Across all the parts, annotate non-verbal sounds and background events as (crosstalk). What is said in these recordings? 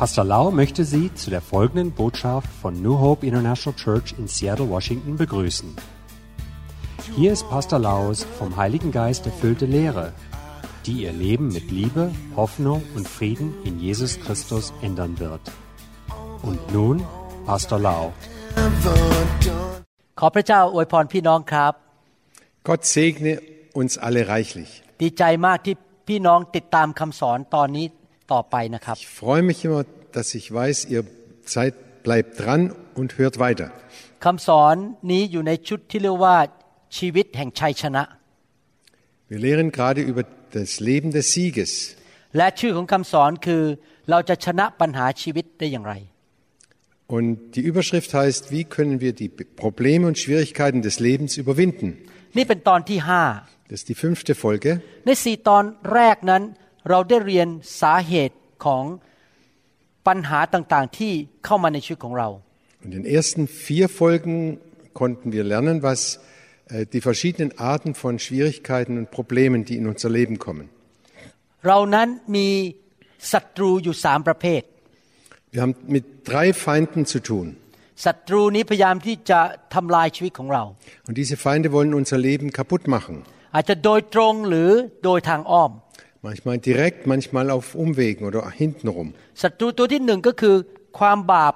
Pastor Lau möchte Sie zu der folgenden Botschaft von New Hope International Church in Seattle, Washington begrüßen. Hier ist Pastor Laus vom Heiligen Geist erfüllte Lehre, die Ihr Leben mit Liebe, Hoffnung und Frieden in Jesus Christus ändern wird. Und nun Pastor Lau. ขอพระเจ้าอวยพรพี่น้องครับ Gott segne uns alle reichlich. ดีใจมากที่พี่น้องติดตามคำสอนตอนนี้ ต่อไปนะครับ Ich freue mich immer, dass ich weiß, ihr seid, bleibt dran und hört weiter. คำสอนนี้อยู่ในชุดที่เรียกว่าชีวิตแห่งชัยชนะ Wir lehren gerade über das Leben des Sieges. และชื่อของคำสอนคือ เราจะชนะปัญหาชีวิตได้อย่างไร Und die Überschrift heißt, wie können wir die Probleme und Schwierigkeiten des Lebens überwinden? นี่เป็นตอนที่ห้า Das ist die fünfte Folge. ในสี่ตอนแรกนั้น เราได้เรียนสาเหตุของปัญหาต่างๆ ที่เข้ามาในชีวิตของเรา In den ersten vier Folgen konnten wir lernen, was äh, die verschiedenen Arten von Schwierigkeiten und Problemen, die in unser Leben kommen. เรานั้นมีศัตรูอยู่สามประเภท Wir haben mit drei Feinden zu tun. ศัตรูนี้พยายามที่จะทำลายชีวิตของเรา Und diese Feinde wollen unser Leben kaputt machen. อาจจะโดยตรงหรือโดยทางอ้อม Manchmal direkt, manchmal auf Umwegen oder hintenrum. ศัตรูตัวที่หนึ่งก็คือ ความบาป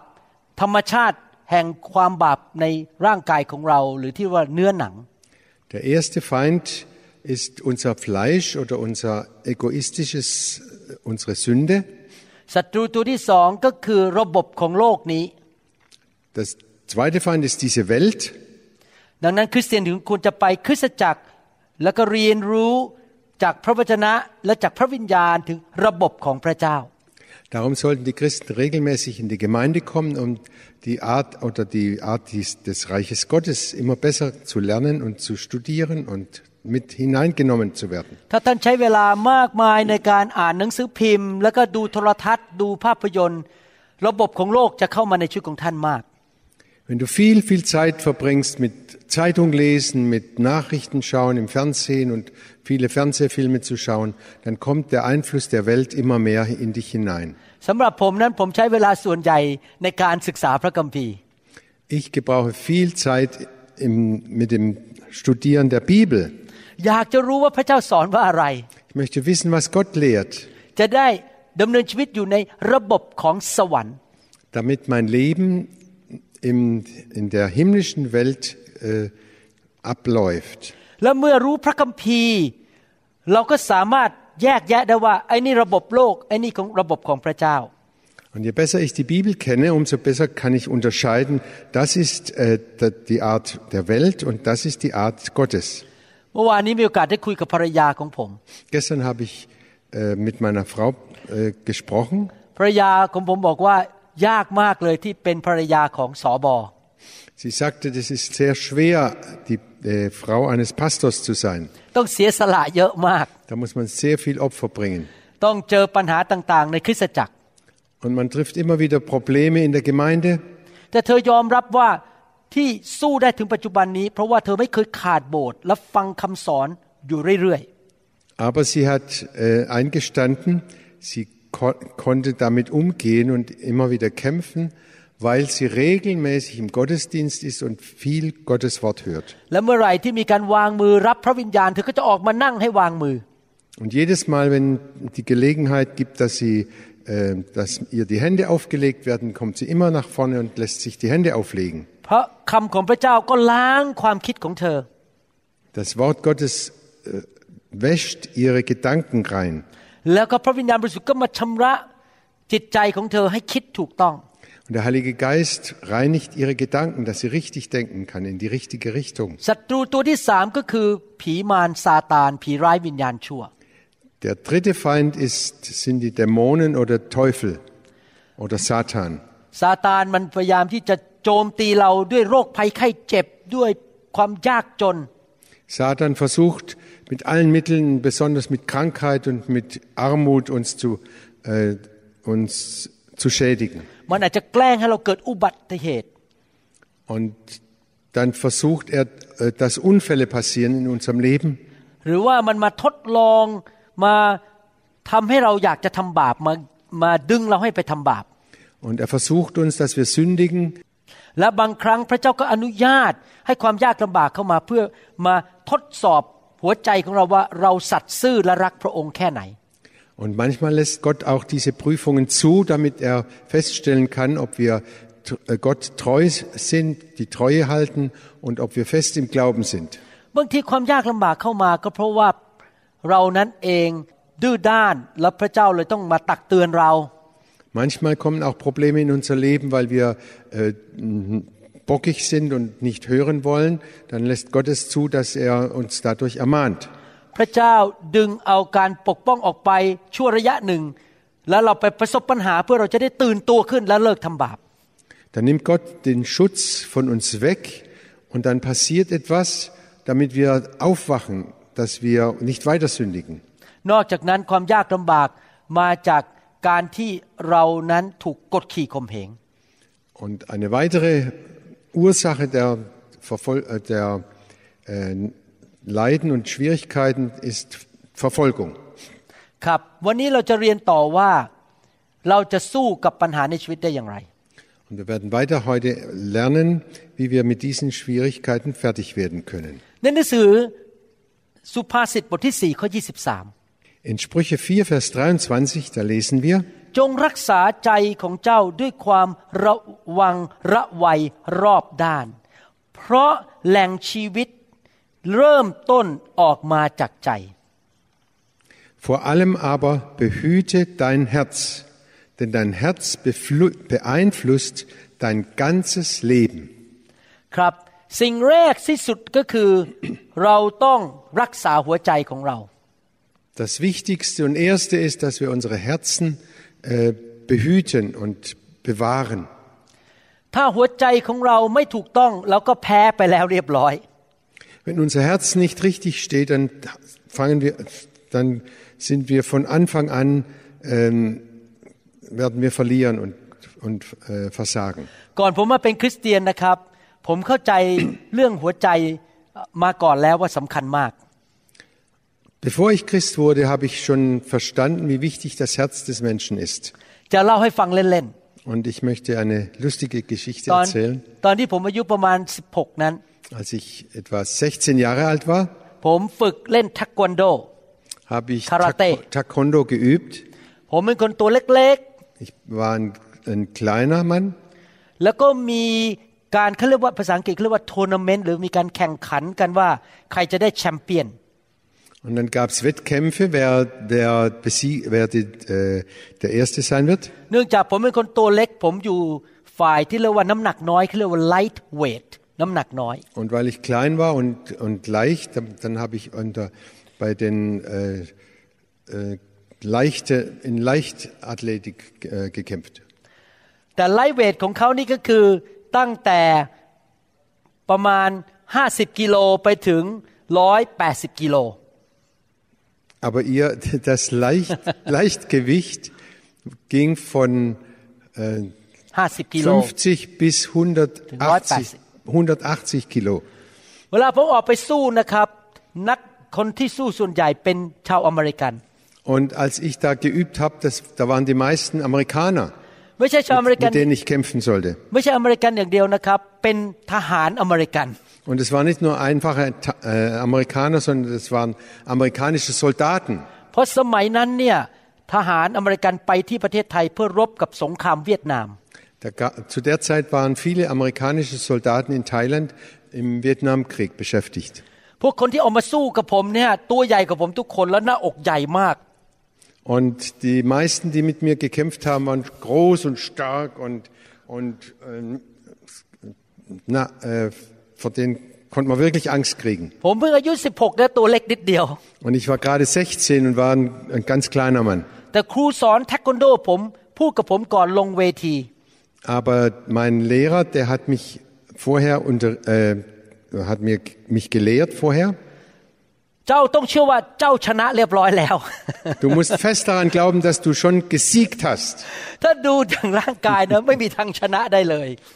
ธรรมชาติแห่งความบาปในร่างกายของเรา หรือที่ว่าเนื้อหนัง Der erste Feind ist unser Fleisch oder unser egoistisches, unsere Sünde. ศัตรูตัวที่สองก็คือระบบของโลกนี้ Das zweite Feind ist diese Welt. ดังนั้นคริสเตียนถึงควรจะไปคริสตจักร แล้วก็เรียนรู้ จากพระวจนะและจากพระวิญญาณถึงระบบของพระเจ้า Darum sollten die Christen regelmäßig in die Gemeinde kommen, um die Art oder die Art dies- des Reiches Gottes immer besser zu lernen und zu studieren und mit hineingenommen zu werden. Wenn du viel, viel Zeit verbringst mit Zeitung lesen, mit Nachrichten schauen im Fernsehen und viele Fernsehfilme zu schauen, dann kommt der Einfluss der Welt immer mehr in dich hinein. Ich gebrauche viel Zeit im, mit dem Studieren der Bibel. Ich möchte wissen, was Gott lehrt. damit mein Leben im, in der himmlischen Welt äh, abläuft. และเมื่อรู้พระคัมภีร์ เราก็สามารถแยกแยะได้ว่าไอ้นี่ระบบโลกไอ้นี่ของระบบของพระเจ้า Und je besser ich die Bibel kenne, umso besser kann ich unterscheiden, das ist äh, da- die Art der Welt und das ist die Art Gottes. เมื่อวานนี้มีโอกาสได้คุยกับภรรยาของผม Gestern habe ich äh, mit meiner Frau äh, gesprochen. ภรรยาของผมบอกว่า ยากมากเลยที่เป็นภรรยาของสอบอ Sie sagte, das ist sehr schwer, die äh, Frau eines Pastors zu sein. ต้องเสียสละเยอะมาก Da muss man sehr viel Opfer bringen. ต้องเจอปัญหาต่างๆ ในคริสตจักร Und man trifft immer wieder Probleme in der Gemeinde. แต่เธอยอมรับว่าที่สู้ได้ถึงปัจจุบันนี้ เพราะว่าเธอไม่เคยขาดโบสถ์และฟังคำสอนอยู่เรื่อย Aber sie hat äh, eingestanden, sie konnte damit umgehen und immer wieder kämpfen, weil sie regelmäßig im Gottesdienst ist und viel Gottes Wort hört. Und jedes Mal, wenn die Gelegenheit gibt, dass sie äh, dass ihr die Hände aufgelegt werden, kommt sie immer nach vorne und lässt sich die Hände auflegen. Das Wort Gottes äh, wäscht ihre Gedanken rein. แล้วก็พระวิญญาณบริสุทธิ์ก็มาชำระจิตใจของเธอให้คิดถูกต้อง Und der Heilige Geist reinigt ihre Gedanken, dass sie richtig denken kann, in die richtige Richtung. ศัตรูตัวที่สามก็คือ ผีมารซาตาน ผีร้ายวิญญาณชั่ว Der dritte Feind ist, sind die Dämonen oder Teufel oder Satan. ซาตานมันพยายามที่จะโจมตีเราด้วยโรคภัยไข้เจ็บด้วยความยากจน Satan versucht mit allen Mitteln, besonders mit Krankheit und mit Armut, uns zu, äh, uns zu schädigen. มันอาจจะแกล้งให้เราเกิดอุบัติเหตุ Und dann versucht er, äh, dass Unfälle passieren in unserem Leben. หรือว่ามันมาทดลองมาทำให้เราอยากจะทำบาปมา มาดึงเราให้ไปทำบาป Und er versucht uns, dass wir sündigen. และบางครั้งพระเจ้าก็อนุญาตให้ความยากลำบากเข้ามาเพื่อมาทดสอบ หัวใจของเราว่าเราสัตย์ซื่อและรักพระองค์แค่ไหน Und manchmal lässt Gott auch diese Prüfungen zu, damit er feststellen kann, ob wir äh, Gott treu sind, die Treue halten und ob wir fest im Glauben sind. บางทีความยากลำบากเข้ามาก็เพราะว่าเรานั้นเองดื้อด้านและพระเจ้าเลยต้องมาตักเตือนเรา Manchmal kommen auch Probleme in unser Leben, weil wir äh, bockig sind und nicht hören wollen. Dann lässt Gott es zu, dass er uns dadurch ermahnt. พระเจ้าดึงเอาการปกป้องออกไปชั่วระยะหนึ่ง แล้วเราไปประสบปัญหาเพื่อเราจะได้ตื่นตัวขึ้นและเลิกทำบาป Dann nimmt Gott den Schutz von uns weg und dann passiert etwas, damit wir aufwachen, dass wir nicht weiter sündigen. นอกจากนั้นความยากลำบากมาจากการที่เรานั้นถูกกดขี่ข่มเหง Und eine weitere Ursache der, Verfol äh, der äh, Leiden und Schwierigkeiten ist Verfolgung. ครับ วันนี้เราจะเรียนต่อว่าเราจะสู้กับปัญหาในชีวิตได้อย่างไร Und wir werden weiter heute lernen, wie wir mit diesen Schwierigkeiten fertig werden können. ในหนังสือสุภาษิตบทที่4ข้อ23 In Sprüche 4, Vers 23, da lesen wir, จงรักษาใจของเจ้าด้วยความระวังระวัยรอบด้าน เพราะแหล่งชีวิตเริ่มต้นออกมาจากใจ vor allem aber behüte dein Herz, denn dein Herz beflu- beeinflusst dein ganzes Leben. ครับ สิ่งแรกที่สุดก็คือ เราต้องรักษาหัวใจของเรา Das Wichtigste und Erste ist, dass wir unsere Herzen äh, behüten und bewahren. ถ้าหัวใจของเราไม่ถูกต้องเราก็แพ้ไปแล้วเรียบร้อย Wenn unser Herz nicht richtig steht, dann fangen wir, dann sind wir von Anfang an ähm, werden wir verlieren und, und äh, versagen. ก่อนผมมาเป็นคริสเตียนนะครับ ผมเข้าใจ เรื่องหัวใจมาก่อนแล้วว่าสำคัญมาก Bevor ich Christ wurde, habe ich schon verstanden, wie wichtig das Herz des Menschen ist. จะเล่าให้ฟังเล่น Und ich möchte eine lustige Geschichte ๆ ตอน erzählen. ตอนที่ผมอายุประมาณ 16 นั้น Als ich etwa 16 Jahre alt war, ผมฝึกเล่นทักกวันโด habe ich Karate. Tak- Taekwondo geübt. ผมเป็นคนตัวเล็ก Ich war ein, ein kleiner Mann ๆ แล้วก็มีการเขาเรียกว่าภาษาอังกฤษเขาเรียกว่าทัวร์นาเมนต์หรือมีการแข่งขันกันว่าใครจะได้แชมเปี้ยน Und dann gab es Wettkämpfe, wer, wer, besie- wer die, äh, der Erste sein wird. เนื่องจากผมเป็นคนตัวเล็ก ผมอยู่ฝ่ายที่เรียกว่าน้ำหนักน้อยเขาเรียกว่า light weight น้ำหนักน้อย Und weil ich klein war und, und leicht, dann, dann habe ich unter, bei den äh, äh, leichte, in Leichtathletik äh, gekämpft. แต่ไลท์เวทของเขานี่ก็คือตั้งแต่ประมาณ 50 กิโลไปถึง 180 กิโล Aber ihr, das Leicht, (laughs) Leichtgewicht ging von äh, 50 กิโล 50 bis 180, 180 Kilo. เวลาผมออกไปสู้นะครับ นักคนที่สู้ส่วนใหญ่เป็นชาวอเมริกัน Und als ich da geübt habe, das, da waren die meisten Amerikaner, ไม่ใช่ชาวอเมริกัน mit denen ich kämpfen sollte. ไม่ใช่อเมริกันอย่างเดียวนะครับ เป็นทหารอเมริกัน Und es waren nicht nur einfache Ta- äh, Amerikaner, sondern es waren amerikanische Soldaten. เพราะสมัยนั้นเนี่ยทหารอเมริกันไปที่ประเทศไทยเพื่อรบกับสงครามเวียดนาม Da, ga- zu der Zeit waren viele amerikanische Soldaten in Thailand im Vietnamkrieg beschäftigt. พวกคนที่ออกมาสู้กับผมเนี่ยตัวใหญ่กว่าผมทุกคนแล้วหน้าอกใหญ่มาก Und die meisten, die mit mir gekämpft haben, waren groß und stark und, und ähm, na, äh, vor denen konnte man wirklich Angst kriegen. Und ich war gerade 16 und war ein, ein ganz kleiner Mann. Aber mein Lehrer, der hat mich vorher unter, äh, hat mir, mich gelehrt vorher. Du musst fest daran glauben, dass du schon gesiegt hast.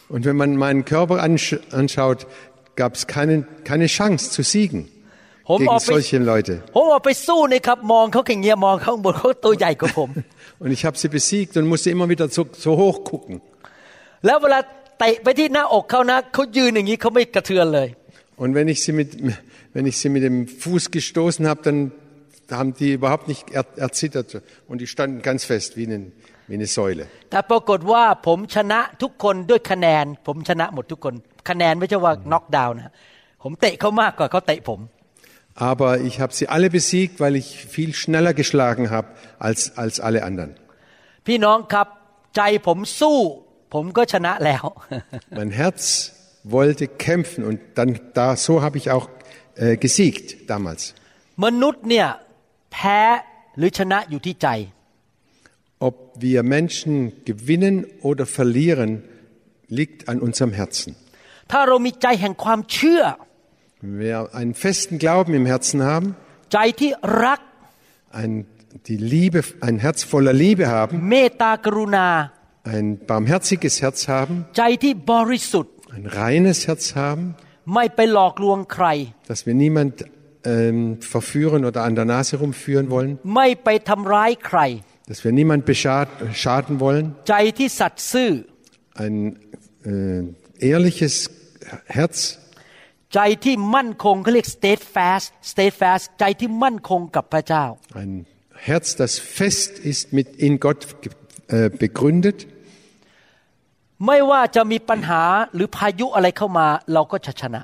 Und wenn man meinen Körper anschaut, gab es keine, keine Chance zu siegen gegen solche Leute. (laughs) Und ich habe sie besiegt und musste immer wieder so, so hoch gucken. Und wenn ich sie mit, wenn ich sie mit dem Fuß gestoßen habe, dann haben die überhaupt nicht erzittert und die standen ganz fest wie ein wie eine Säule. แต่ปรากฏว่าผมชนะทุกคนด้วยคะแนน ผมชนะหมดทุกคน คะแนนไม่ใช่ว่าน็อกดาวน์นะผมเตะเขามากกว่าเขาเตะผม Aber ich habe sie alle besiegt, weil ich viel schneller geschlagen habe als, als alle anderen. (laughs) (laughs) พี่น้องครับใจผมสู้ ผมก็ชนะแล้ว Mein Herz wollte kämpfen und dann da so habe ich auch äh, gesiegt damals. มนุษย์เนี่ยแพ้หรือชนะอยู่ที่ใจ ob wir Menschen gewinnen oder verlieren, liegt an unserem Herzen. Wenn wir einen festen Glauben im Herzen haben, ein, die Liebe, ein Herz voller Liebe haben, ein barmherziges Herz haben, ein reines Herz haben, dass wir niemanden ähm, verführen oder an der Nase rumführen wollen, ไม่ไปทำร้ายใคร dass wir niemand beschad, schaden wollen, ใจที่สัตย์ซื่อ ein äh, ehrliches Herz, ใจที่มั่นคงเขาเรียก steadfast steadfast ใจที่มั่นคงกับพระเจ้า ein Herz, das fest ist, mit in Gott ge- äh, begründet. ไม่ว่าจะมีปัญหาหรือพายุอะไรเข้ามาเราก็จะชนะ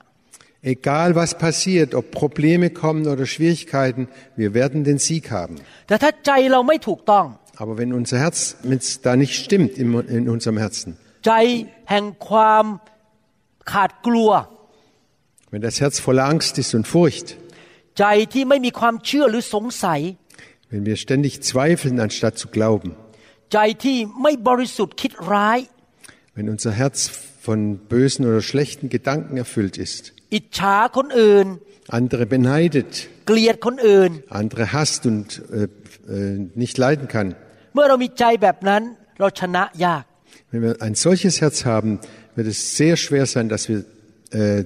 Egal was passiert, ob Probleme kommen oder Schwierigkeiten, wir werden den Sieg haben. Aber wenn unser Herz da nicht stimmt in unserem Herzen, wenn das Herz voller Angst ist und Furcht, wenn wir ständig zweifeln anstatt zu glauben, wenn unser Herz von bösen oder schlechten Gedanken erfüllt ist, อิจฉาคนอื่น andere beneidet, เกลียดคนอื่น andere hasst und äh, äh, nicht leiden kann, เมื่อเรามีใจแบบนั้นเราชนะยาก wenn wir ein solches Herz haben, wird es sehr schwer sein, dass wir äh,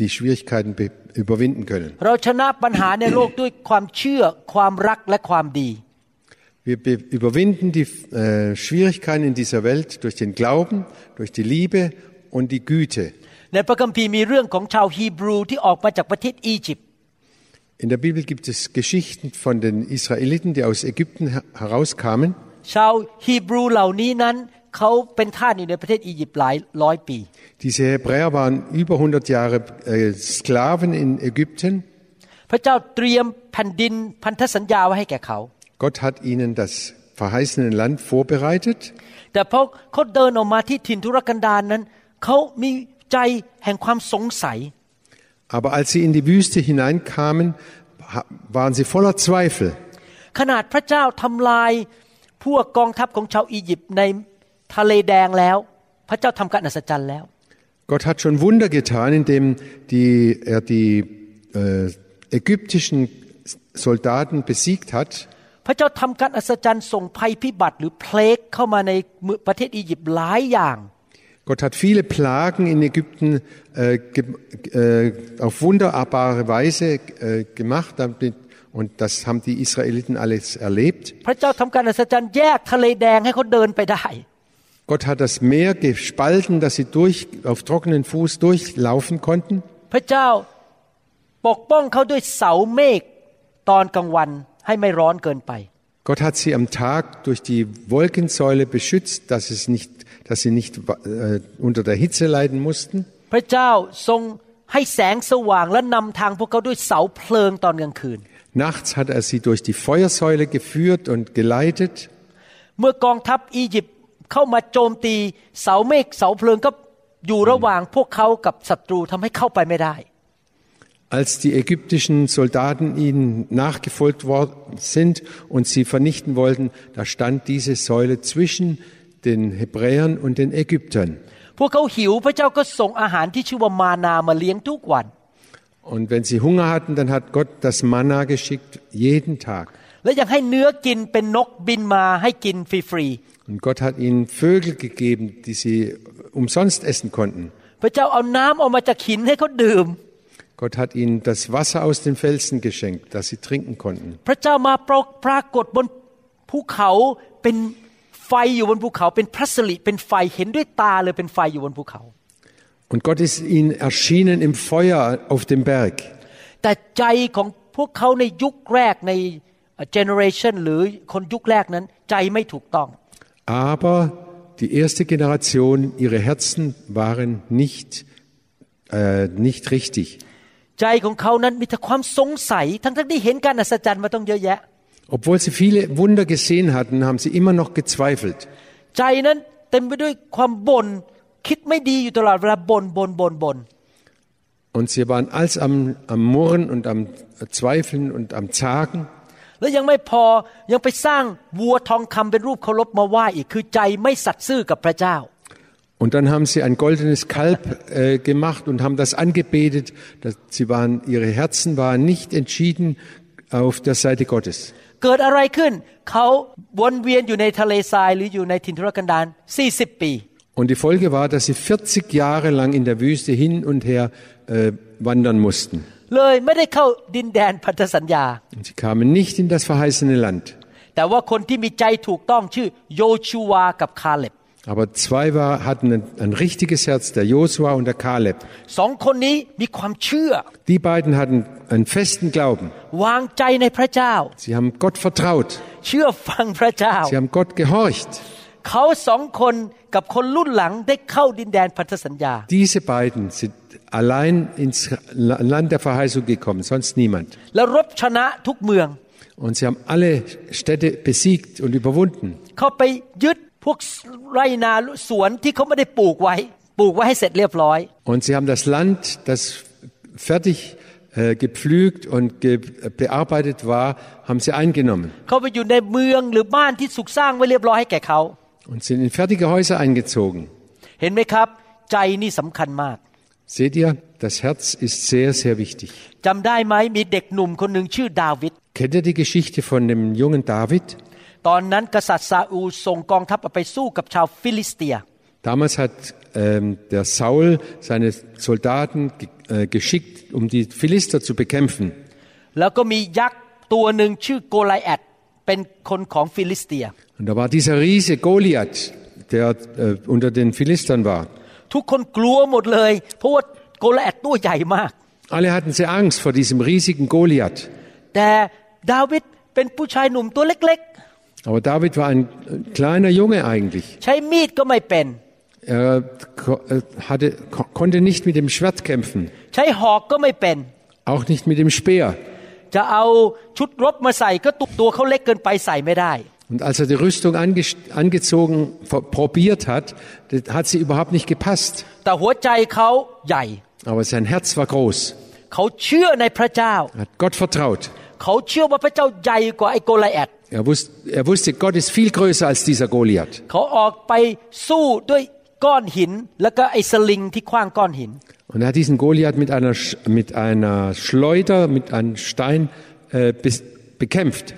die Schwierigkeiten be- überwinden können. เราชนะปัญหาในโลกด้วยความเชื่อ ความรักและความดี Wir be- überwinden die äh, Schwierigkeiten in dieser Welt durch den Glauben, durch die Liebe und die Güte. ในพระคัมภีร์มีเรื่องของชาวฮีบรูที่ออกมาจากประเทศอียิปต์ In der Bibel gibt es Geschichten von den Israeliten, die aus Ägypten her- herauskamen. ชาวฮีบรูเหล่านี้นั้นเขาเป็นทาสอยู่ในประเทศอียิปต์หลายร้อยปี Diese Hebräer waren über 100 Jahre äh, Sklaven in Ägypten. พระเจ้าเตรียมแผ่นดินพันธสัญญาไว้ให้แก่เขา Gott hat ihnen das verheißene Land vorbereitet. แต่พอเขาเดินออกมาที่ถิ่นทุรกันดารนั้น เขามี ใจแห่งความสงสัย Aber als sie in die Wüste hineinkamen, ha- waren sie voller Zweifel. ขนาดพระเจ้าทำลายพวกกองทัพของชาวอียิปต์ในทะเลแดงแล้ว พระเจ้าทำการอัศจรรย์แล้ว Gott hat schon Wunder getan, indem die, er die äh, ägyptischen Soldaten besiegt hat. พระเจ้าทำการอัศจรรย์ส่งภัยพิบัติหรือเพลกเข้ามาในเมืองประเทศอียิปต์หลายอย่าง Gott hat viele Plagen in Ägypten äh, äh, auf wunderbare Weise äh, gemacht, damit und das haben die Israeliten alles erlebt. Gott hat das Meer gespalten, dass sie durch, auf trockenen Fuß durchlaufen konnten. Gott hat sie am Tag durch die Wolkensäule beschützt, dass es nicht dass sie nicht äh, unter der Hitze leiden mussten. พระเจ้าทรงให้แสงสว่างและนำทางพวกเขาด้วยเสาเพลิงตอนกลางคืน Nachts hat er sie durch die Feuersäule geführt und geleitet. เมื่อกองทัพอียิปต์เข้ามาโจมตีเสาเมฆเสาเพลิงก็อยู่ระหว่างพวกเขากับศัตรูทำให้เข้าไปไม่ได้ Als die ägyptischen Soldaten ihnen nachgefolgt worden sind und sie vernichten wollten, da stand diese Säule zwischen den Hebräern und den Ägyptern. พวกเขาหิวพระเจ้าก็ส่งอาหารที่ชื่อว่ามานามาเลี้ยงทุกวัน Und wenn sie Hunger hatten, dann hat Gott das Manna geschickt, jeden Tag. และยังให้เนื้อกินเป็นนกบินมาให้กินฟรี Und Gott hat ihnen Vögel gegeben, die sie umsonst essen konnten. ๆพระเจ้าเอาน้ำออกมาจากหินให้เขาดื่ม Gott hat ihnen das Wasser aus den Felsen geschenkt, dass sie trinken konnten. พระเจ้ามาปรากปรากฏบนภูเขาเป็น ไฟอยู่บนภูเขา เป็นพระสิริเป็นไฟเห็นด้วยตาเลยเป็นไฟอยู่บนภูเขา Und Gott ist ihnen erschienen im Feuer auf dem Berg. แต่ใจของพวกเขาในยุคแรกในเจเนอเรชันหรือคนยุคแรกนั้นใจไม่ถูกต้อง Aber die erste Generation, ihre Herzen waren nicht, äh, nicht richtig. ใจของเขานั้นมีแต่ความสงสัย ทั้งๆที่เห็นการอัศจรรย์มาต้องเยอะแยะ Obwohl sie viele Wunder gesehen hatten, haben sie immer noch gezweifelt. ใจนั้นเต็มไปด้วยความบ่นคิดไม่ดีอยู่ตลอดเวลาบ่นบ่นบ่นบ่น Und sie waren als am, am Murren und am Zweifeln und am Zagen. แล้วยังไม่พอยังไปสร้างวัวทองคำเป็นรูปเคารพมาไหว้อีกคือใจไม่สัตย์ซื่อกับพระเจ้า Und dann haben sie ein goldenes Kalb äh, gemacht und haben das angebetet. Das, sie waren, ihre Herzen waren nicht entschieden auf der Seite Gottes. เกิดอะไรขึ้น เขาวนเวียนอยู่ในทะเลทรายหรืออยู่ในถิ่นทุรกันดาร40 ปี Und die Folge war, dass sie 40 Jahre lang in der Wüste hin und her äh, wandern mussten. เลยไม่ได้เข้าดินแดนพันธสัญญา Und sie kamen nicht in das verheißene Land. แต่ว่าคนที่มีใจถูกต้องชื่อโยชูวากับคาเล็บ Aber zwei war, hatten ein, ein richtiges Herz, der Josua und der Kaleb. สองคนนี้มีความเชื่อ Die beiden hatten einen festen Glauben. วางใจในพระเจ้า Sie haben Gott vertraut. เชื่อฟังพระเจ้า Sie haben Gott gehorcht. เขาสองคนกับคนรุ่นหลังได้เข้าดินแดนพันธสัญญา Diese beiden sind allein ins Land der Verheißung gekommen, sonst niemand. แล้วรบชนะทุกเมือง Und sie haben alle Städte besiegt und überwunden. เขาไปยึด พวกไรนาสวนที่เขาไม่ได้ปลูกไว้ ปลูกไว้ให้เสร็จเรียบร้อย Und sie haben das Land, das fertig äh, gepflügt und ge bearbeitet war, haben sie eingenommen เขาไปอยู่ในเมืองหรือบ้านที่สุกสร้างไว้เรียบร้อยให้แก่เขา und sind in fertige Häuser eingezogen. เห็นไหมครับ ใจนี่สำคัญมาก Seht ihr, das Herz ist sehr, sehr wichtig. จำได้ไหมมีเด็กหนุ่มคนหนึ่งชื่อดาวิด Kennt ihr die Geschichte von dem jungen David? ตอนนั้นกษัตริย์ซาอูลส่งกองทัพออกไปสู้กับชาวฟิลิสเตีย Damals hat ähm, der Saul seine Soldaten ge äh, geschickt, um die Philister zu bekämpfen. แล้วก็มียักษ์ตัวหนึ่งชื่อโกไลแอดเป็นคนของฟิลิสเตีย Und da war dieser Riese Goliath, der äh, unter den Philistern war. ทุกคนกลัวหมดเลย เพราะว่าโกไลแอดตัวใหญ่มาก Alle hatten sehr Angst vor diesem riesigen Goliath. แต่ดาวิดเป็นผู้ชายหนุ่มตัวเล็ก Aber David war ein äh, kleiner Junge eigentlich. ๆ ใช้มีดก็ไม่เป็น Er ko- äh, hatte, ko konnte nicht mit dem Schwert kämpfen, ใช้หอกก็ไม่เป็น auch nicht mit dem Speer. จะเอาชุดรบมาใส่ก็ตุกตัวเขาเล็กเกินไปใส่ไม่ได้ Und als er die Rüstung ange angezogen, ver- probiert hat, das hat sie überhaupt nicht gepasst. แต่หัวใจเขาใหญ่ Aber sein Herz war groß. เขาเชื่อในพระเจ้า Er hat Gott vertraut. เขาเชื่อว่าพระเจ้าใหญ่กว่าไอ้โกไลแอด er wusste, er wusste, Gott ist viel größer als dieser Goliath. Und er hat diesen Goliath mit einer, mit einer Schleuder, mit einem Stein äh, bekämpft.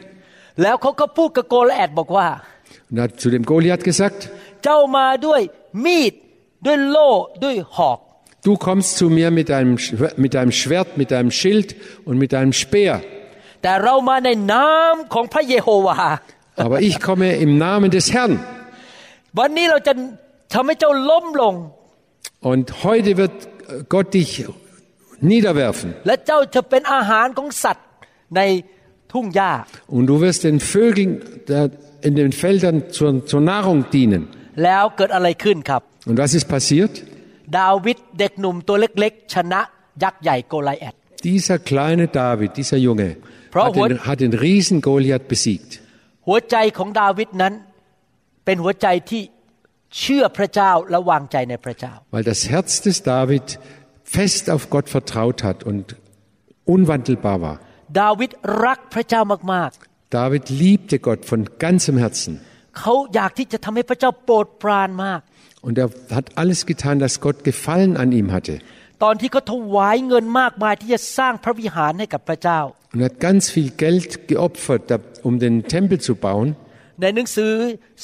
Und er hat zu dem Goliath gesagt, Du kommst zu mir mit deinem, mit einem Schwert, mit deinem Schild und mit deinem Speer. แต่เรามาในนามของพระเยโฮวา (laughs) Aber ich komme im Namen des Herrn. วันนี้เราจะทำให้เจ้าล้มลง Und heute wird Gott dich niederwerfen. และเจ้าจะเป็นอาหารของสัตว์ในทุ่งหญ้า Und du wirst den Vögeln der in den Feldern zur, zur Nahrung dienen. แล้วเกิดอะไรขึ้นครับ Und was ist passiert? ดาวิดเด็กหนุ่มตัวเล็กๆ ชนะยักษ์ใหญ่โกไลแอด Dieser kleine David, dieser Junge, Frau hat den, Hurt- hat den riesen Goliath besiegt. หัวใจของดาวิดนั้น เป็นหัวใจที่เชื่อพระเจ้าและวางใจในพระเจ้า Weil das Herz des David fest auf Gott vertraut hat und unwandelbar war. ดาวิดรักพระเจ้ามาก David liebte Gott von ganzem Herzen. ๆ เขาอยากที่จะทำให้พระเจ้าโปรดปรานมาก Und er hat alles getan, dass Gott Gefallen an ihm hatte. ตอนที่เขาถวายเงินมากมายที่จะสร้างพระวิหารให้กับพระเจ้า Und er hat ganz viel Geld geopfert, da- um den Tempel zu bauen. ในหนังสือ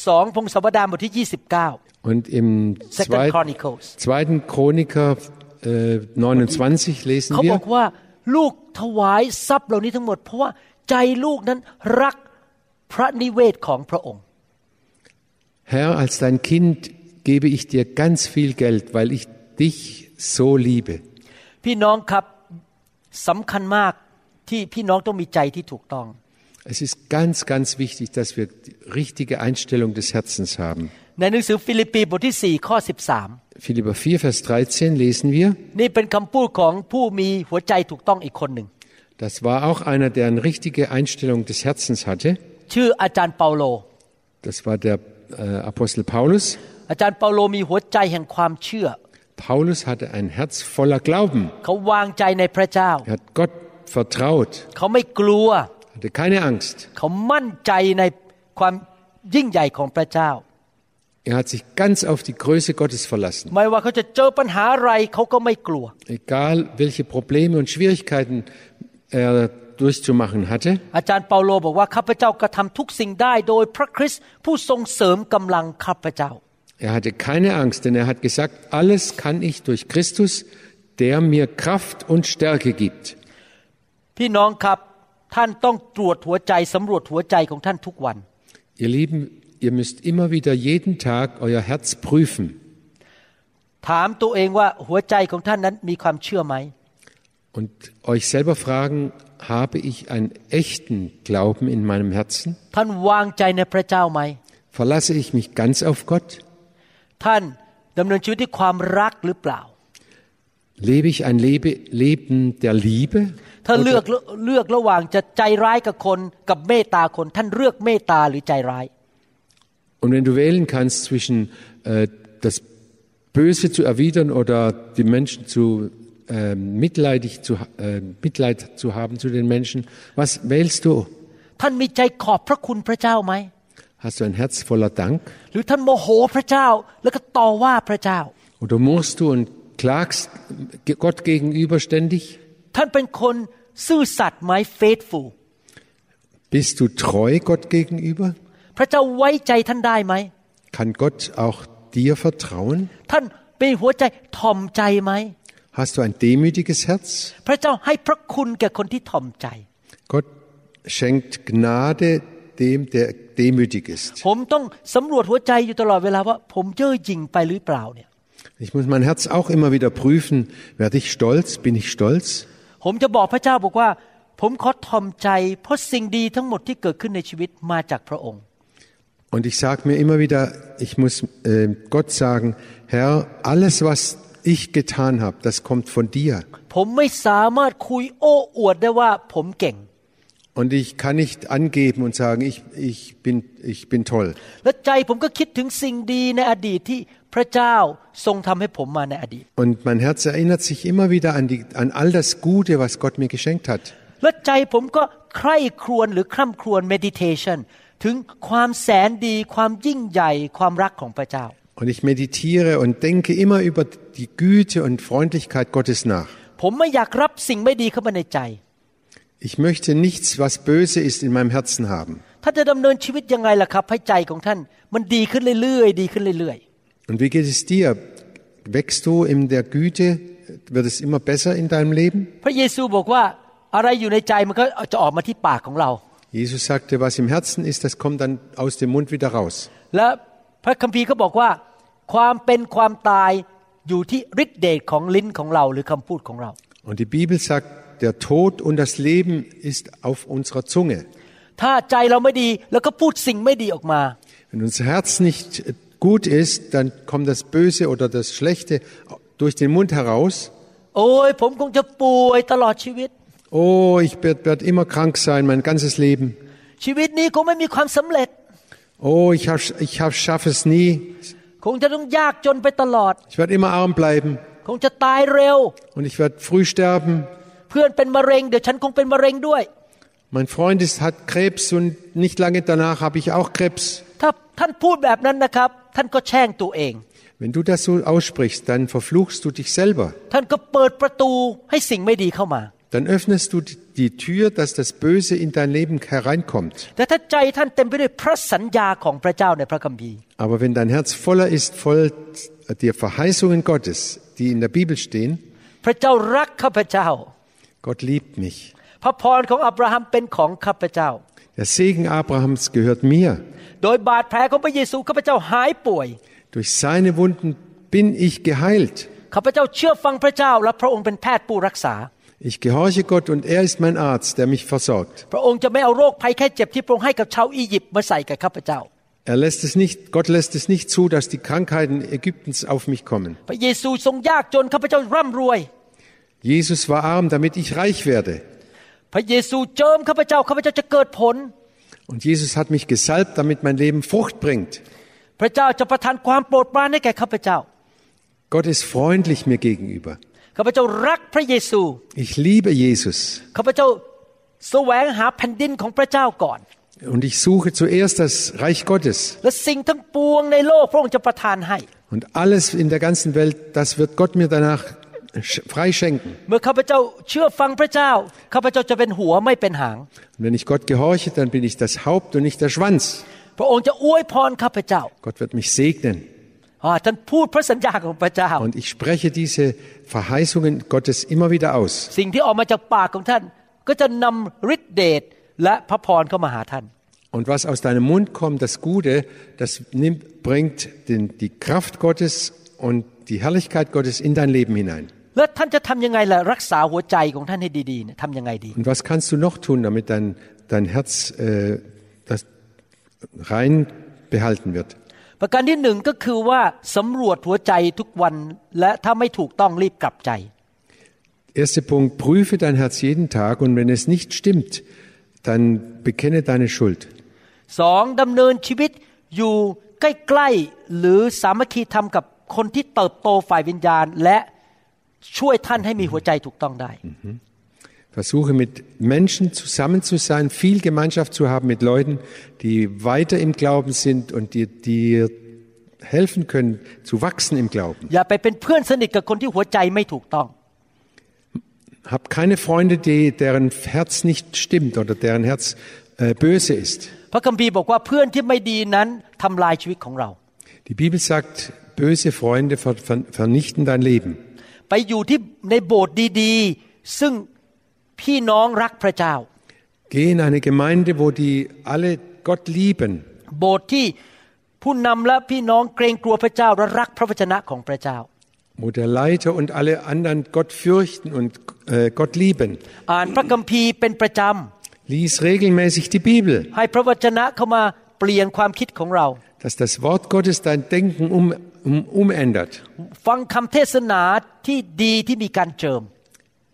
สองพงศาวดารบทที่ 29 Und im Second zweit, Chronicles zweiten Chroniker äh, 29 lesen เขาบอก wir, ว่าลูกถวายทรัพย์เหล่านี้ทั้งหมด เพราะว่าใจลูกนั้นรักพระนิเวศของพระองค์ Herr, als dein Kind gebe ich dir ganz viel Geld, weil ich dich so liebe. พี่น้องครับสำคัญมากที่พี่น้องต้องมีใจที่ถูกต้อง Es ist ganz, ganz wichtig, dass wir die richtige Einstellung des Herzens haben. ในหนังสือฟิลิปปีบทที่ 4 ข้อ Philipper 4, Vers 13 lesen wir. 13 นี่เป็นคำพูดของผู้มีหัวใจถูกต้องอีกคนหนึ่ง Das war auch einer, der eine richtige Einstellung des Herzens hatte. ชื่ออาจารย์เปาโล Das war der äh, Apostel Paulus. อาจารย์เปาโลมีหัวใจแห่งความเชื่อ Paulus hatte ein Herz voller Glauben. Er hat Gott vertraut. Er hatte keine Angst. Er hat sich ganz auf die Größe Gottes verlassen. Egal welche Probleme und Schwierigkeiten er durchzumachen hatte. อาจารย์เปาโลบอกว่าข้าพเจ้ากระทำทุกสิ่งได้โดยพระคริสต์ผู้ทรงเสริมกำลังข้าพเจ้า er hatte keine Angst, denn er hat gesagt, alles kann ich durch Christus, der mir Kraft und Stärke gibt. พี่น้องครับท่านต้องตรวจหัวใจสำรวจหัวใจของท่านทุกวัน Ihr Lieben, ihr müsst immer wieder jeden Tag euer Herz prüfen. ถามตัวเองว่าหัวใจของท่านนั้นมีความเชื่อไหม Und euch selber fragen, habe ich einen echten Glauben in meinem Herzen? ท่านวางใจในพระเจ้าไหม Verlasse ich mich ganz auf Gott? ท่านดำเนินชีวิตด้วยความรักหรือเปล่า Lebe ich ein Lebe, Leben der Liebe? ถ้าเลือกเลือกระหว่างจะใจร้ายกับคนกับเมตตาคน ท่านเลือกเมตตาหรือใจร้าย Und wenn du wählen kannst zwischen äh, das Böse zu erwidern oder die Menschen zu äh, mitleidig zu, äh, Mitleid zu haben zu den Menschen, was wählst du? ท่านมีใจขอบพระคุณพระเจ้าไหม Hast du ein Herz voller Dank? หรือท่านโมโหพระเจ้า แล้วก็ต่อว่าพระเจ้า Oder murrst du und klagst Gott gegenüber ständig? ท่านเป็นคนซื่อสัตย์ไหม faithful Bist du treu Gott gegenüber? พระเจ้าไว้ใจท่านได้ไหม Kann Gott auch dir vertrauen? ท่านเป็นหัวใจถ่อมใจไหม Hast du ein demütiges Herz? พระเจ้าให้พระคุณแก่คนที่ถ่อมใจ Gott schenkt Gnade dem, der demütig ist. Ich muss mein Herz auch immer wieder prüfen, werde ich stolz, bin ich stolz? Und ich sage mir immer wieder, ich muss äh, Gott sagen, Herr, alles, was ich getan habe, das kommt von dir. Ich Und ich kann nicht angeben und sagen, ich, ich, bin, ich bin toll. และใจผมก็คิดถึงสิ่งดีในอดีตที่พระเจ้าทรงทำให้ผมมาในอดีต Und mein Herz erinnert sich immer wieder an, die, an all das Gute, was Gott mir geschenkt hat. และใจผมก็ใคร่ครวญหรือคร่ำครวญ meditation ถึงความแสนดี ความยิ่งใหญ่ ความรักของพระเจ้า Und ich meditiere und denke immer über die Güte und Freundlichkeit Gottes nach. ผมไม่อยากรับสิ่งไม่ดีเข้ามาในใจ Ich möchte nichts, was böse ist, in meinem Herzen haben. ท่านจะดำเนินชีวิตยังไงล่ะครับ ให้ใจของท่าน มันดีขึ้นเรื่อยๆ ดีขึ้นเรื่อย Und wie geht es dir? Wächst du in der Güte? Wird es immer besser in deinem Leben? ๆ พระเยซูบอกว่าอะไรอยู่ในใจมันก็จะออกมาที่ปากของเรา Jesus sagte, was im Herzen ist, das kommt dann aus dem Mund wieder raus. และพระคัมภีร์ก็บอกว่า ความเป็นความตายอยู่ที่ฤทธิเดชของลิ้นของเราหรือคำพูดของเรา Und die Bibel sagt, der Tod und das Leben ist auf unserer Zunge. Wenn unser Herz nicht gut ist, dann kommt das Böse oder das Schlechte durch den Mund heraus. Oh, ich werde immer krank sein, mein ganzes Leben. Oh, ich, ich schaffe es nie. Ich werde immer arm bleiben. Und ich werde früh sterben. เพื่อนเป็นมะเร็งเดี๋ยวฉันคงเป็นมะเร็งด้วย Mein Freund ist, hat Krebs und nicht lange danach habe ich auch Krebs. ถ้าท่านพูดแบบนั้นนะครับ ท่านก็แช่งตัวเอง Wenn du das so aussprichst, dann verfluchst du dich selber. ท่านก็เปิดประตูให้สิ่งไม่ดีเข้ามา Dann öffnest du die Tür, dass das Böse in dein Leben hereinkommt. แต่ถ้าใจท่านเต็มไปด้วยพระสัญญาของพระเจ้าในพระคัมภีร์ Aber wenn dein Herz voller ist, voll der Verheißungen Gottes, die in der Bibel stehen, พระเจ้ารักข้าพเจ้า Gott liebt mich. พระพรของอับราฮัมเป็นของข้าพเจ้า Der Segen Abrahams gehört mir. โดยบาดแผลของพระเยซูข้าพเจ้าหายป่วย Durch seine Wunden bin ich geheilt. ข้าพเจ้าเชื่อฟังพระเจ้า และพระองค์เป็นแพทย์ผู้รักษา Ich gehorche Gott und er ist mein Arzt, der mich versorgt. พระองค์จะไม่เอาโรคภัยแค่เจ็บที่พระองค์ให้กับชาวอียิปต์มาใส่กับข้าพเจ้า Er lässt es nicht, Gott lässt es nicht zu, dass die Krankheiten Ägyptens auf mich kommen. Jesus war arm, damit ich reich werde. พระเยซูเจิมข้าพเจ้าข้าพเจ้าจะเกิดผล Und Jesus hat mich gesalbt, damit mein Leben Frucht bringt. พระเจ้าจะประทานความโปรดปรานให้แก่ข้าพเจ้า Gott ist freundlich mir gegenüber. ข้าพเจ้ารักพระเยซู Ich liebe Jesus. ข้าพเจ้าแสวงหาแผ่นดินของพระเจ้าก่อน Und ich suche zuerst das Reich Gottes. และสิ่งทั้งปวงในโลกพระองค์จะประทานให้ Und alles in der ganzen Welt, das wird Gott mir danach freischenken. Wenn ich Gott gehorche, dann bin ich das Haupt und nicht der Schwanz. Gott wird mich segnen. Und ich spreche diese Verheißungen Gottes immer wieder aus. Und was aus deinem Mund kommt, das Gute, das nimmt, bringt den, die Kraft Gottes und die Herrlichkeit Gottes in dein Leben hinein. และท่านจะทำยังไงล่ะรักษาหัวใจของท่านให้ดีๆเนี่ยทำยังไงดี Und was kannst du noch tun, damit dein, dein Herz äh, das rein behalten wird? ประการที่หนึ่งก็คือว่าสำรวจหัวใจทุกวันและถ้าไม่ถูกต้องรีบกลับใจ Erster Punkt, prüfe dein Herz jeden Tag und wenn es nicht stimmt, dann bekenne deine Schuld. สองดำเนินชีวิตอยู่ใกล้ๆหรือสามัคคีธรรมกับคนที่เติบโตฝ่ายวิญญาณและ ช่วยท่านให้มีหัวใจถูกต้องได้ Versuche mit Menschen zusammen zu sein, viel Gemeinschaft zu haben mit Leuten, die weiter im Glauben sind und dir, dir helfen können, zu wachsen im Glauben. อย่าไปเป็นเพื่อนสนิทกับคนที่หัวใจไม่ถูกต้อง Hab keine Freunde, die, deren Herz nicht stimmt oder deren Herz äh, böse ist. พระคัมภีร์บอกว่าเพื่อนที่ไม่ดีนั้นทำลายชีวิตของเรา Die Bibel sagt, böse Freunde ver, ver, vernichten dein Leben. ไปอยู่ที่ในโบสถ์ดีๆ ซึ่งพี่น้องรักพระเจ้า Geh in eine Gemeinde, wo die alle Gott lieben, โบสถ์ที่ผู้นำและพี่น้องเกรงกลัวพระเจ้าและรักพระวจนะของพระเจ้า wo der Leiter und alle anderen Gott fürchten und äh, Gott lieben. อ่านพระคัมภีร์เป็นประจำ Lies regelmäßig die Bibel, ให้พระวจนะเข้ามาเปลี่ยนความคิดของเรา dass das Wort Gottes dein Denken um, um, umändert. ฟังคำเทศนาที่ดีที่มีการเจิม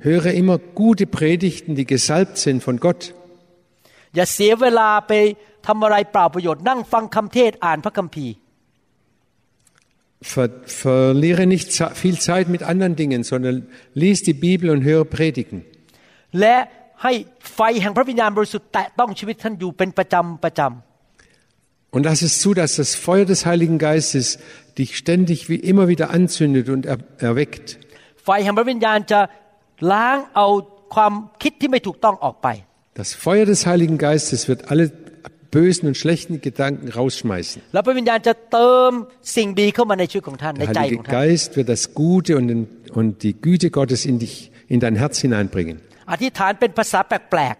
Höre immer gute Predigten, die gesalbt sind von Gott. อย่าเสียเวลาไปทำอะไรเปล่าประโยชน์นั่งฟังคำเทศอ่านพระคัมภีร์ Ver, verliere nicht Ze- viel Zeit mit anderen Dingen, sondern lies die Bibel und höre Predigen. และให้ไฟแห่งพระวิญญาณบริสุทธิ์แตะต้องชีวิตท่านอยู่เป็นประจำประจ Und lass es zu, dass das Feuer des Heiligen Geistes dich ständig wie immer wieder anzündet und er, erweckt. ำไฟแห่งพระวิญญาณจะล้างเอาความคิดที่ไม่ถูกต้องออกไป Das Feuer des Heiligen Geistes wird alle bösen und schlechten Gedanken rausschmeißen. แล้วพระวิญญาณจะเติมสิ่งดีเข้ามาในชีวิตของท่านใน Der ใจ Heilige ของท่าน Geist wird das Gute und, den, und die Güte Gottes in dich, in dein Herz hineinbringen. อธิษฐานเป็นภาษาแปลก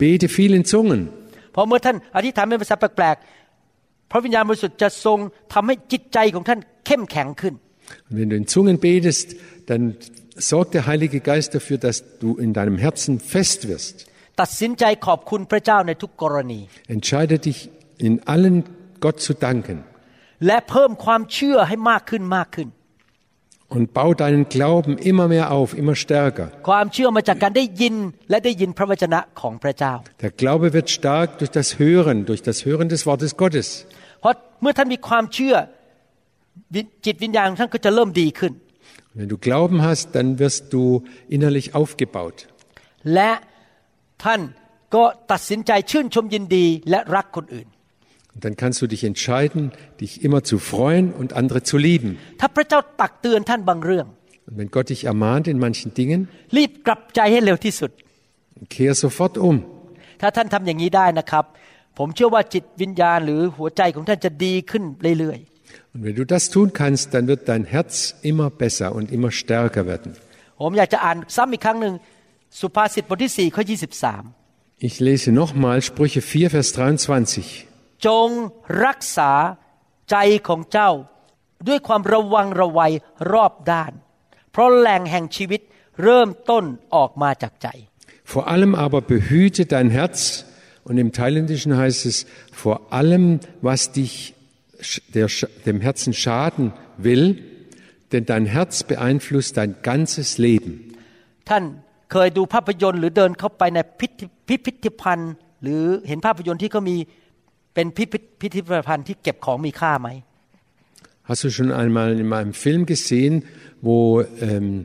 Bete viel in Zungen. ๆเพราะเมื่อท่านอธิษฐานเป็นภาษาแปลกๆ พระวิญญาณบริสุทธิ์จะทรงทำให้จิตใจของท่านเข้มแข็งขึ้น Und wenn du in Zungen betest, dann sorgt der Heilige Geist dafür, dass du in deinem Herzen fest wirst. ตัดสินใจขอบคุณพระเจ้าในทุกกรณี Entscheide dich in allen Gott zu danken และเพิ่มความเชื่อให้มากขึ้นมากขึ้น und bau deinen Glauben immer mehr auf, immer stärker. ความเชื่อมาจากการได้ยินและได้ยินพระวจนะของพระเจ้า Der Glaube wird stark durch das Hören, durch das Hören des Wortes Gottes. เพราะเมื่อท่านมีความเชื่อวิจิตวิญญาณของท่านก็จะเริ่มดีขึ้น Wenn du Glauben hast, dann wirst du innerlich aufgebaut. และท่านก็ตัดสินใจชื่นชมยินดีและรักคนอื่น Und dann kannst du dich entscheiden, dich immer zu freuen und andere zu lieben. ถ้าพระเจ้าตักเตือนท่านบางเรื่อง Und wenn Gott dich ermahnt in manchen Dingen, รีบกลับใจให้เร็วที่สุด kehr sofort um. ถ้าท่านทำอย่างนี้ได้นะครับ ผมเชื่อว่าจิตวิญญาณหรือหัวใจของท่านจะดีขึ้นเรื่อยๆ Und wenn du das tun kannst, dann wird dein Herz immer besser und immer stärker werden. Ich lese nochmal Sprüche 4, Vers 23. Vor allem aber behüte dein Herz, und im Thailändischen heißt es, vor allem, was dich sch- der, sch- dem Herzen schaden will, denn dein Herz beeinflusst dein ganzes Leben. ท่านเคยดูภาพยนตร์หรือเดินเข้าไปในพิพิพิพิธภัณฑ์ หรือเห็นภาพยนตร์ที่เขามีเป็นพิพิพิพิธภัณฑ์ที่เก็บของมีค่าไหม Hast du schon einmal in meinem Film gesehen, wo ähm,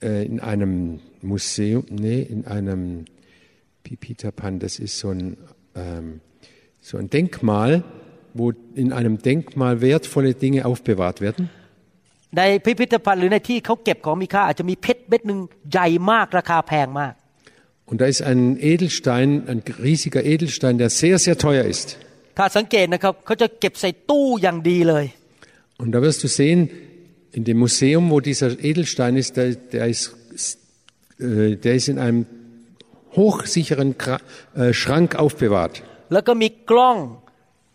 äh, in einem Museum, nee, in einem Pipitapan, das ist so ein, ähm, so ein Denkmal, wo in einem Denkmal wertvolle Dinge aufbewahrt werden? ในพิพิธภัณฑ์หรือในที่เขาเก็บของมีค่า อาจจะมีเพชรเม็ดหนึ่งใหญ่มากราคาแพงมาก Und da ist ein Edelstein, ein riesiger Edelstein, der sehr, sehr teuer ist. ถ้าสังเกตนะครับเขาจะเก็บใส่ตู้อย่างดีเลย Und da wirst du sehen, in dem Museum, wo dieser Edelstein ist, der, der, ist, äh, der ist in einem hochsicheren Kra- äh, Schrank aufbewahrt. แล้วก็มีกล้อง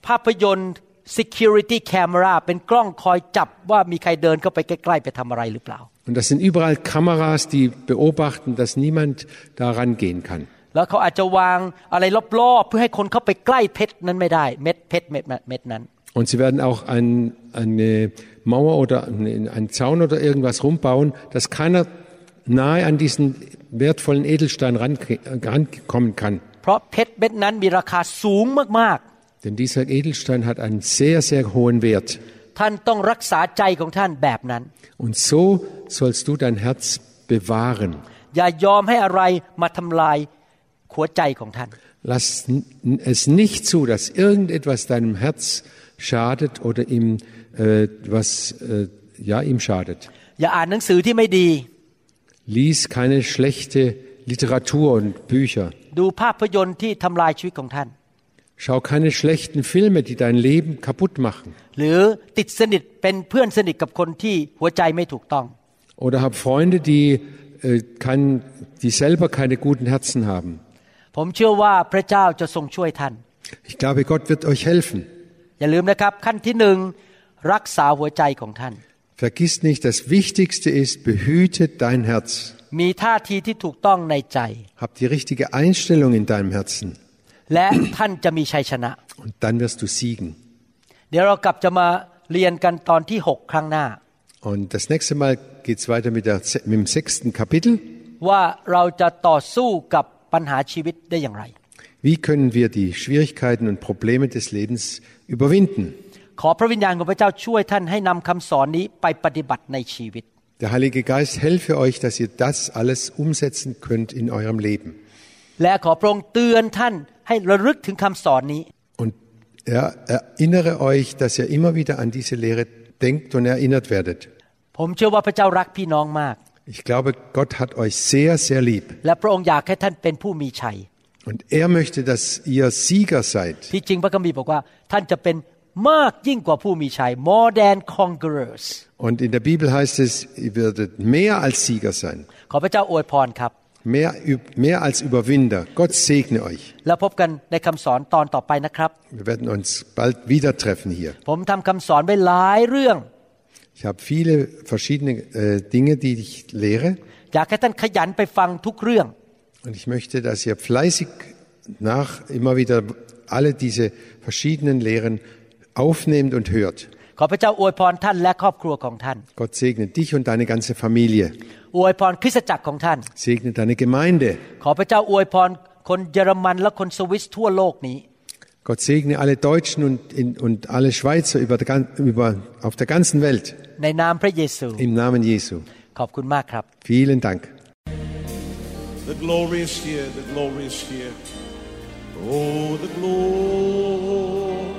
ภาพยนตร์ security camera เป็นกล้องคอยจับว่ามีใครเดินเข้าไปใกล้ๆไปทำอะไรหรือเปล่า Und das sind überall Kameras, die beobachten, dass niemand da rangehen kann. แล้วเขาอาจจะวางอะไรรอบๆ เพื่อให้คนเข้าไปใกล้เพชรนั้นไม่ได้ เม็ดเพชรเม็ดเม็ดนั้น Und sie werden auch ein, eine Mauer oder einen einen Zaun oder irgendwas rumbauen, dass keiner nahe an diesen wertvollen Edelstein ranke- rankommen kann. เพราะเพชรเม็ดนั้นมีราคาสูงมาก Denn dieser Edelstein hat einen sehr, sehr hohen Wert. ๆ ท่านต้องรักษาใจของท่านแบบนั้น Und so sollst du dein Herz bewahren. อย่ายอมให้อะไรมาทำลายหัวใจของท่าน Lass n- es nicht zu, dass irgendetwas deinem Herz schadet oder ihm äh, was äh, ja ihm schadet. อย่าอ่านหนังสือที่ไม่ดี Lies keine schlechte Literatur und Bücher. ดูภาพยนตร์ที่ทำลายชีวิตของท่าน Schau keine schlechten Filme, die dein Leben kaputt machen. หรือติดสนิทเป็นเพื่อนสนิทกับคนที่หัวใจไม่ถูกต้อง Oder hab Freunde, die, äh, kein, die selber keine guten Herzen haben. ผมเชื่อว่าพระเจ้าจะทรงช่วยท่าน Ich glaube, Gott wird euch helfen. อย่าลืมนะครับ ขั้นที่หนึ่งรักษาหัวใจของท่าน Vergiss nicht, das Wichtigste ist, behüte dein Herz. Hab die richtige Einstellung in deinem Herzen. Und dann wirst du siegen. Und das nächste Mal geht es weiter mit, der, mit dem sechsten Kapitel. Wie können wir die Schwierigkeiten und Probleme des Lebens überwinden? ขอพระวิญญาณของพระเจ้าช่วยท่านให้นำคำสอนนี้ไปปฏิบัติในชีวิต Der Heilige Geist helfe euch, dass ihr das alles umsetzen könnt in eurem Leben. และขอพระองค์เตือนท่านให้ระลึกถึงคำสอนนี้ Und er, erinnere euch, dass ihr immer wieder an diese Lehre denkt und erinnert werdet. ผมเชื่อว่าพระเจ้ารักพี่น้องมาก Ich glaube, Gott hat euch sehr, sehr lieb. และพระองค์อยากให้ท่านเป็นผู้มีชัย Und er möchte, dass ihr Sieger seid. ที่จริงพระคัมภีร์บอกว่า ท่านจะเป็น มากยิ่งกว่าผู้มีชัย more than conquerors Und in der Bibel heißt es, ihr werdet mehr als Sieger sein. ขอพระเจ้าอวยพรครับ Mehr, üb- mehr als Überwinder. Gott segne euch. แล้วพบกันในคำสอนตอนต่อไปนะครับ Wir werden uns bald wieder treffen hier. ผมทำคำสอนไว้หลายเรื่อง Ich habe viele verschiedene äh, Dinge, die ich lehre. อยากให้ท่านขยันไปฟังทุกเรื่อง Und ich möchte, dass ihr fleißig nach immer wieder alle diese verschiedenen Lehren aufnehmt und hört. ขอพระเจ้าอวยพรท่านและครอบครัวของท่าน Gott segne dich und deine ganze Familie. อวยพรคริสตจักรของท่าน Segne deine Gemeinde. ขอพระเจ้าอวยพรคนเยอรมันและคนสวิสทั่วโลกนี้ Gott segne alle Deutschen und, in, und alle Schweizer über, der, gan- über, auf der ganzen Welt. ในนามพระเยซู Im Namen Jesu. ขอบคุณมากครับ Vielen Dank. The glory is here, the glory is here. Oh, the glory is here.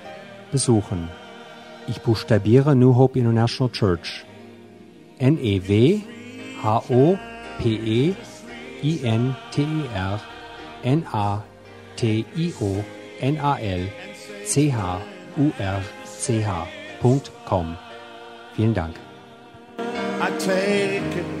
besuchen. Ich buchstabiere New Hope International Church. N-E-W-H-O-P-E-I-N-T-E-R N-A-T-I-O-N-A-L-C-H-U-R-C-H.com. Vielen Dank. I take it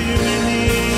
you in